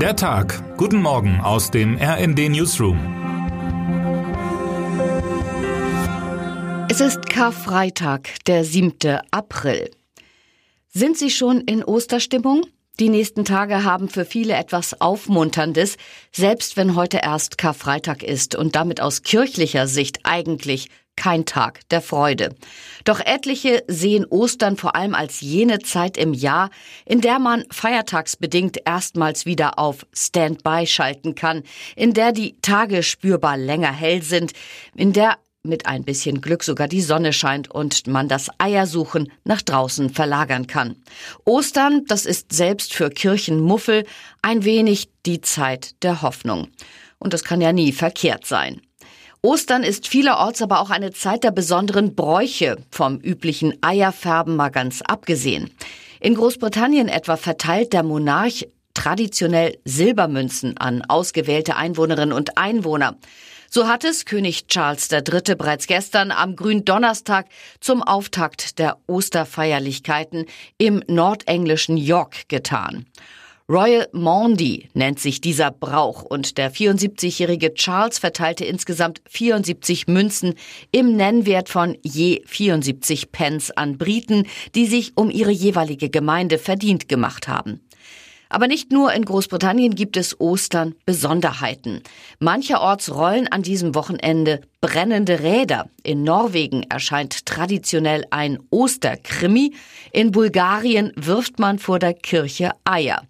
Der Tag. Guten Morgen aus dem RND Newsroom. Es ist Karfreitag, der 7. April. Sind Sie schon in Osterstimmung? Die nächsten Tage haben für viele etwas Aufmunterndes, selbst wenn heute erst Karfreitag ist und damit aus kirchlicher Sicht eigentlich kein Tag der Freude. Doch etliche sehen Ostern vor allem als jene Zeit im Jahr, in der man feiertagsbedingt erstmals wieder auf Standby schalten kann, in der die Tage spürbar länger hell sind, in der mit ein bisschen Glück sogar die Sonne scheint und man das Eiersuchen nach draußen verlagern kann. Ostern, das ist selbst für Kirchenmuffel ein wenig die Zeit der Hoffnung. Und das kann ja nie verkehrt sein. Ostern ist vielerorts aber auch eine Zeit der besonderen Bräuche, vom üblichen Eierfärben mal ganz abgesehen. In Großbritannien etwa verteilt der Monarch traditionell Silbermünzen an ausgewählte Einwohnerinnen und Einwohner. So hat es König Charles III. bereits gestern am Gründonnerstag zum Auftakt der Osterfeierlichkeiten im nordenglischen York getan. Royal Mondy nennt sich dieser Brauch und der 74-jährige Charles verteilte insgesamt 74 Münzen im Nennwert von je 74 Pence an Briten, die sich um ihre jeweilige Gemeinde verdient gemacht haben. Aber nicht nur in Großbritannien gibt es Ostern Besonderheiten. Mancherorts rollen an diesem Wochenende brennende Räder. In Norwegen erscheint traditionell ein Osterkrimi. In Bulgarien wirft man vor der Kirche Eier.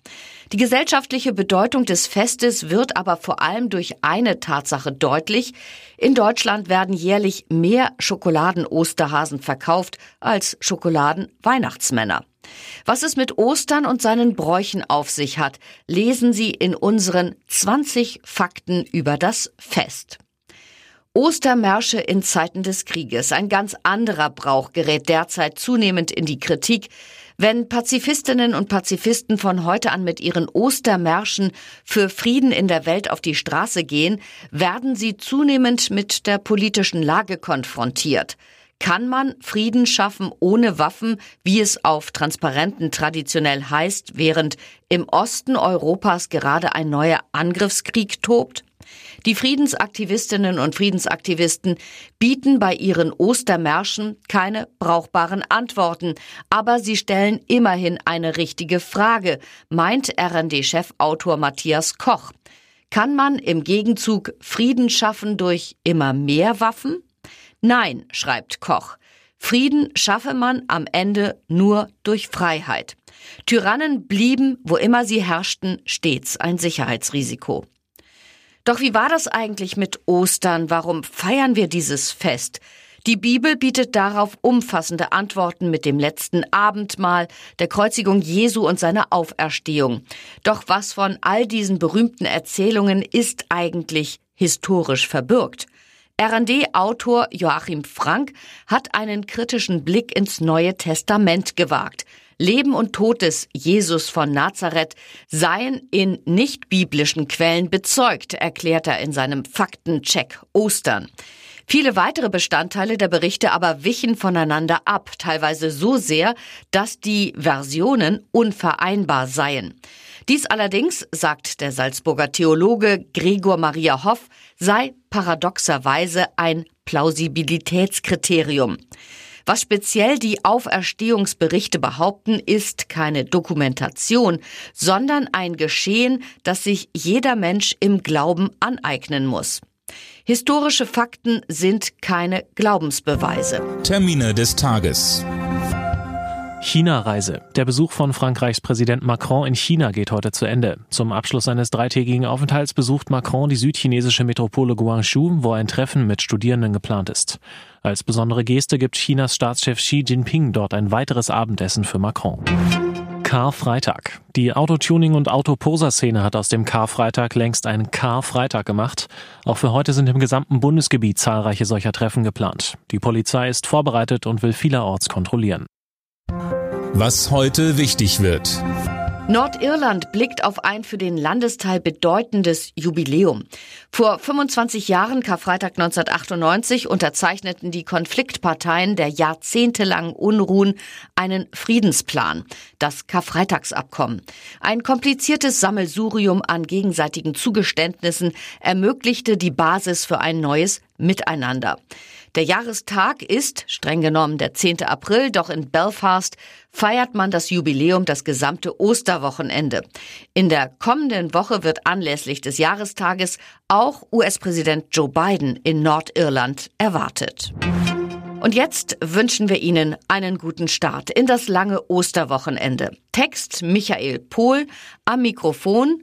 Die gesellschaftliche Bedeutung des Festes wird aber vor allem durch eine Tatsache deutlich. In Deutschland werden jährlich mehr Schokoladen-Osterhasen verkauft als Schokoladen-Weihnachtsmänner. Was es mit Ostern und seinen Bräuchen auf sich hat, lesen Sie in unseren 20 Fakten über das Fest. Ostermärsche in Zeiten des Krieges. Ein ganz anderer Brauch gerät derzeit zunehmend in die Kritik. Wenn Pazifistinnen und Pazifisten von heute an mit ihren Ostermärschen für Frieden in der Welt auf die Straße gehen, werden sie zunehmend mit der politischen Lage konfrontiert. Kann man Frieden schaffen ohne Waffen, wie es auf Transparenten traditionell heißt, während im Osten Europas gerade ein neuer Angriffskrieg tobt? Die Friedensaktivistinnen und Friedensaktivisten bieten bei ihren Ostermärschen keine brauchbaren Antworten, aber sie stellen immerhin eine richtige Frage, meint RND-Chefautor Matthias Koch. Kann man im Gegenzug Frieden schaffen durch immer mehr Waffen? Nein, schreibt Koch. Frieden schaffe man am Ende nur durch Freiheit. Tyrannen blieben, wo immer sie herrschten, stets ein Sicherheitsrisiko. Doch wie war das eigentlich mit Ostern? Warum feiern wir dieses Fest? Die Bibel bietet darauf umfassende Antworten mit dem letzten Abendmahl, der Kreuzigung Jesu und seiner Auferstehung. Doch was von all diesen berühmten Erzählungen ist eigentlich historisch verbürgt? RD-Autor Joachim Frank hat einen kritischen Blick ins Neue Testament gewagt. Leben und Tod des Jesus von Nazareth seien in nicht-biblischen Quellen bezeugt, erklärt er in seinem Faktencheck Ostern. Viele weitere Bestandteile der Berichte aber wichen voneinander ab, teilweise so sehr, dass die Versionen unvereinbar seien. Dies allerdings, sagt der Salzburger Theologe Gregor Maria Hoff, sei paradoxerweise ein Plausibilitätskriterium. Was speziell die Auferstehungsberichte behaupten, ist keine Dokumentation, sondern ein Geschehen, das sich jeder Mensch im Glauben aneignen muss. Historische Fakten sind keine Glaubensbeweise. Termine des Tages. China-Reise. Der Besuch von Frankreichs Präsident Macron in China geht heute zu Ende. Zum Abschluss seines dreitägigen Aufenthalts besucht Macron die südchinesische Metropole Guangzhou, wo ein Treffen mit Studierenden geplant ist. Als besondere Geste gibt Chinas Staatschef Xi Jinping dort ein weiteres Abendessen für Macron. Karfreitag. Die Autotuning- und Autoposer-Szene hat aus dem Karfreitag längst einen Karfreitag gemacht. Auch für heute sind im gesamten Bundesgebiet zahlreiche solcher Treffen geplant. Die Polizei ist vorbereitet und will vielerorts kontrollieren. Was heute wichtig wird. Nordirland blickt auf ein für den Landesteil bedeutendes Jubiläum. Vor 25 Jahren, Karfreitag 1998, unterzeichneten die Konfliktparteien der jahrzehntelangen Unruhen einen Friedensplan, das Karfreitagsabkommen. Ein kompliziertes Sammelsurium an gegenseitigen Zugeständnissen ermöglichte die Basis für ein neues Miteinander. Der Jahrestag ist streng genommen der 10. April, doch in Belfast feiert man das Jubiläum das gesamte Osterwochenende. In der kommenden Woche wird anlässlich des Jahrestages auch US-Präsident Joe Biden in Nordirland erwartet. Und jetzt wünschen wir Ihnen einen guten Start in das lange Osterwochenende. Text Michael Pohl, am Mikrofon